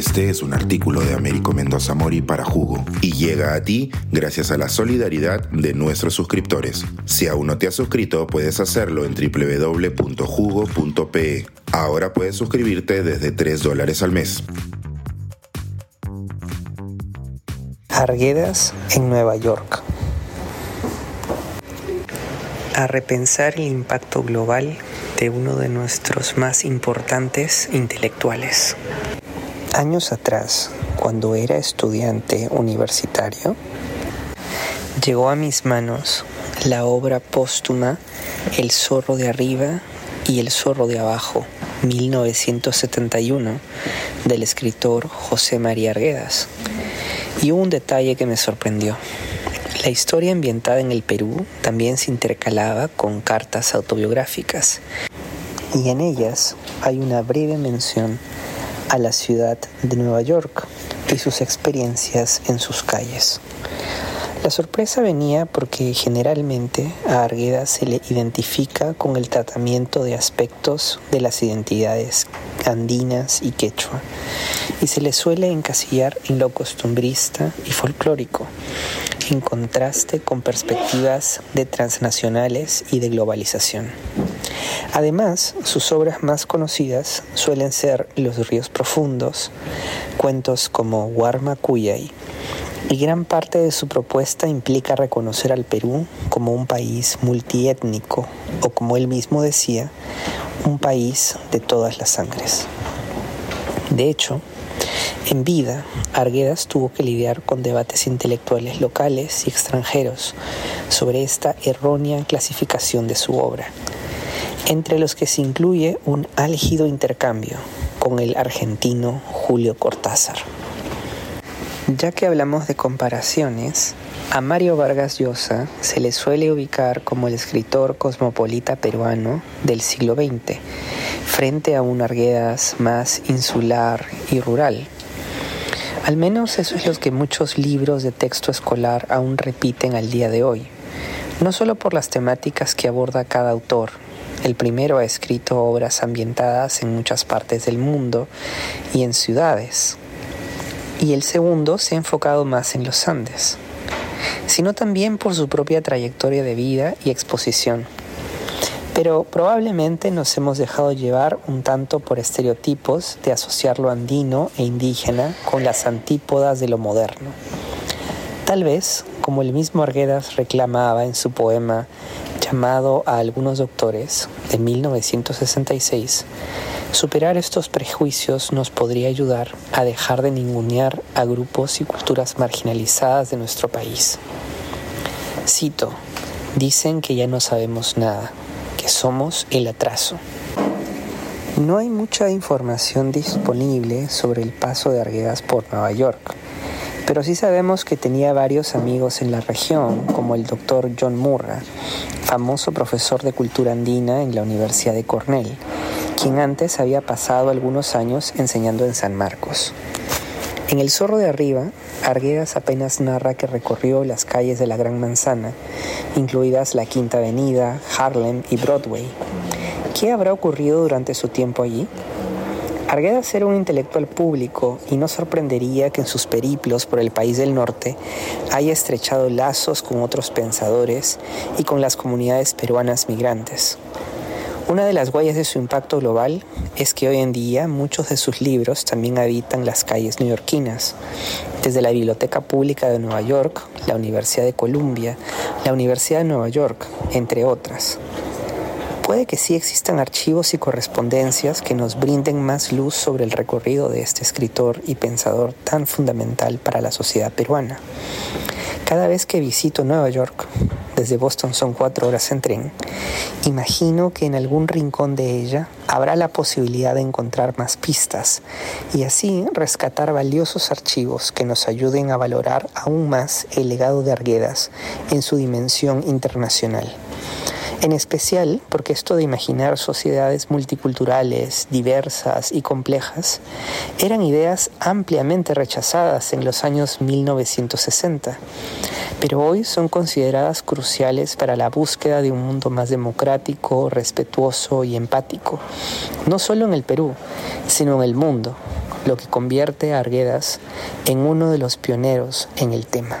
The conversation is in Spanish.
Este es un artículo de Américo Mendoza Mori para Jugo y llega a ti gracias a la solidaridad de nuestros suscriptores. Si aún no te has suscrito, puedes hacerlo en www.jugo.pe. Ahora puedes suscribirte desde 3 dólares al mes. Arguedas en Nueva York. A repensar el impacto global de uno de nuestros más importantes intelectuales. Años atrás, cuando era estudiante universitario, llegó a mis manos la obra póstuma El zorro de arriba y El zorro de abajo, 1971, del escritor José María Arguedas. Y hubo un detalle que me sorprendió. La historia ambientada en el Perú también se intercalaba con cartas autobiográficas, y en ellas hay una breve mención a la ciudad de Nueva York y sus experiencias en sus calles. La sorpresa venía porque generalmente a Argueda se le identifica con el tratamiento de aspectos de las identidades andinas y quechua, y se le suele encasillar en lo costumbrista y folclórico, en contraste con perspectivas de transnacionales y de globalización. Además, sus obras más conocidas suelen ser Los ríos profundos, cuentos como Warma Cuyay, y gran parte de su propuesta implica reconocer al Perú como un país multiétnico, o como él mismo decía, un país de todas las sangres. De hecho, en vida, Arguedas tuvo que lidiar con debates intelectuales locales y extranjeros sobre esta errónea clasificación de su obra entre los que se incluye un álgido intercambio con el argentino Julio Cortázar. Ya que hablamos de comparaciones, a Mario Vargas Llosa se le suele ubicar como el escritor cosmopolita peruano del siglo XX, frente a un Arguedas más insular y rural. Al menos eso es lo que muchos libros de texto escolar aún repiten al día de hoy, no solo por las temáticas que aborda cada autor, el primero ha escrito obras ambientadas en muchas partes del mundo y en ciudades. Y el segundo se ha enfocado más en los Andes, sino también por su propia trayectoria de vida y exposición. Pero probablemente nos hemos dejado llevar un tanto por estereotipos de asociar lo andino e indígena con las antípodas de lo moderno. Tal vez, como el mismo Arguedas reclamaba en su poema llamado a algunos doctores de 1966, superar estos prejuicios nos podría ayudar a dejar de ningunear a grupos y culturas marginalizadas de nuestro país. Cito, dicen que ya no sabemos nada, que somos el atraso. No hay mucha información disponible sobre el paso de Arguedas por Nueva York pero sí sabemos que tenía varios amigos en la región, como el doctor John Murra, famoso profesor de cultura andina en la Universidad de Cornell, quien antes había pasado algunos años enseñando en San Marcos. En El Zorro de Arriba, Arguedas apenas narra que recorrió las calles de la Gran Manzana, incluidas la Quinta Avenida, Harlem y Broadway. ¿Qué habrá ocurrido durante su tiempo allí? Arguedas era un intelectual público y no sorprendería que en sus periplos por el país del norte haya estrechado lazos con otros pensadores y con las comunidades peruanas migrantes. Una de las huellas de su impacto global es que hoy en día muchos de sus libros también habitan las calles neoyorquinas, desde la Biblioteca Pública de Nueva York, la Universidad de Columbia, la Universidad de Nueva York, entre otras. Puede que sí existan archivos y correspondencias que nos brinden más luz sobre el recorrido de este escritor y pensador tan fundamental para la sociedad peruana. Cada vez que visito Nueva York, desde Boston son cuatro horas en tren, imagino que en algún rincón de ella habrá la posibilidad de encontrar más pistas y así rescatar valiosos archivos que nos ayuden a valorar aún más el legado de Arguedas en su dimensión internacional. En especial porque esto de imaginar sociedades multiculturales, diversas y complejas eran ideas ampliamente rechazadas en los años 1960, pero hoy son consideradas cruciales para la búsqueda de un mundo más democrático, respetuoso y empático, no solo en el Perú, sino en el mundo lo que convierte a Arguedas en uno de los pioneros en el tema.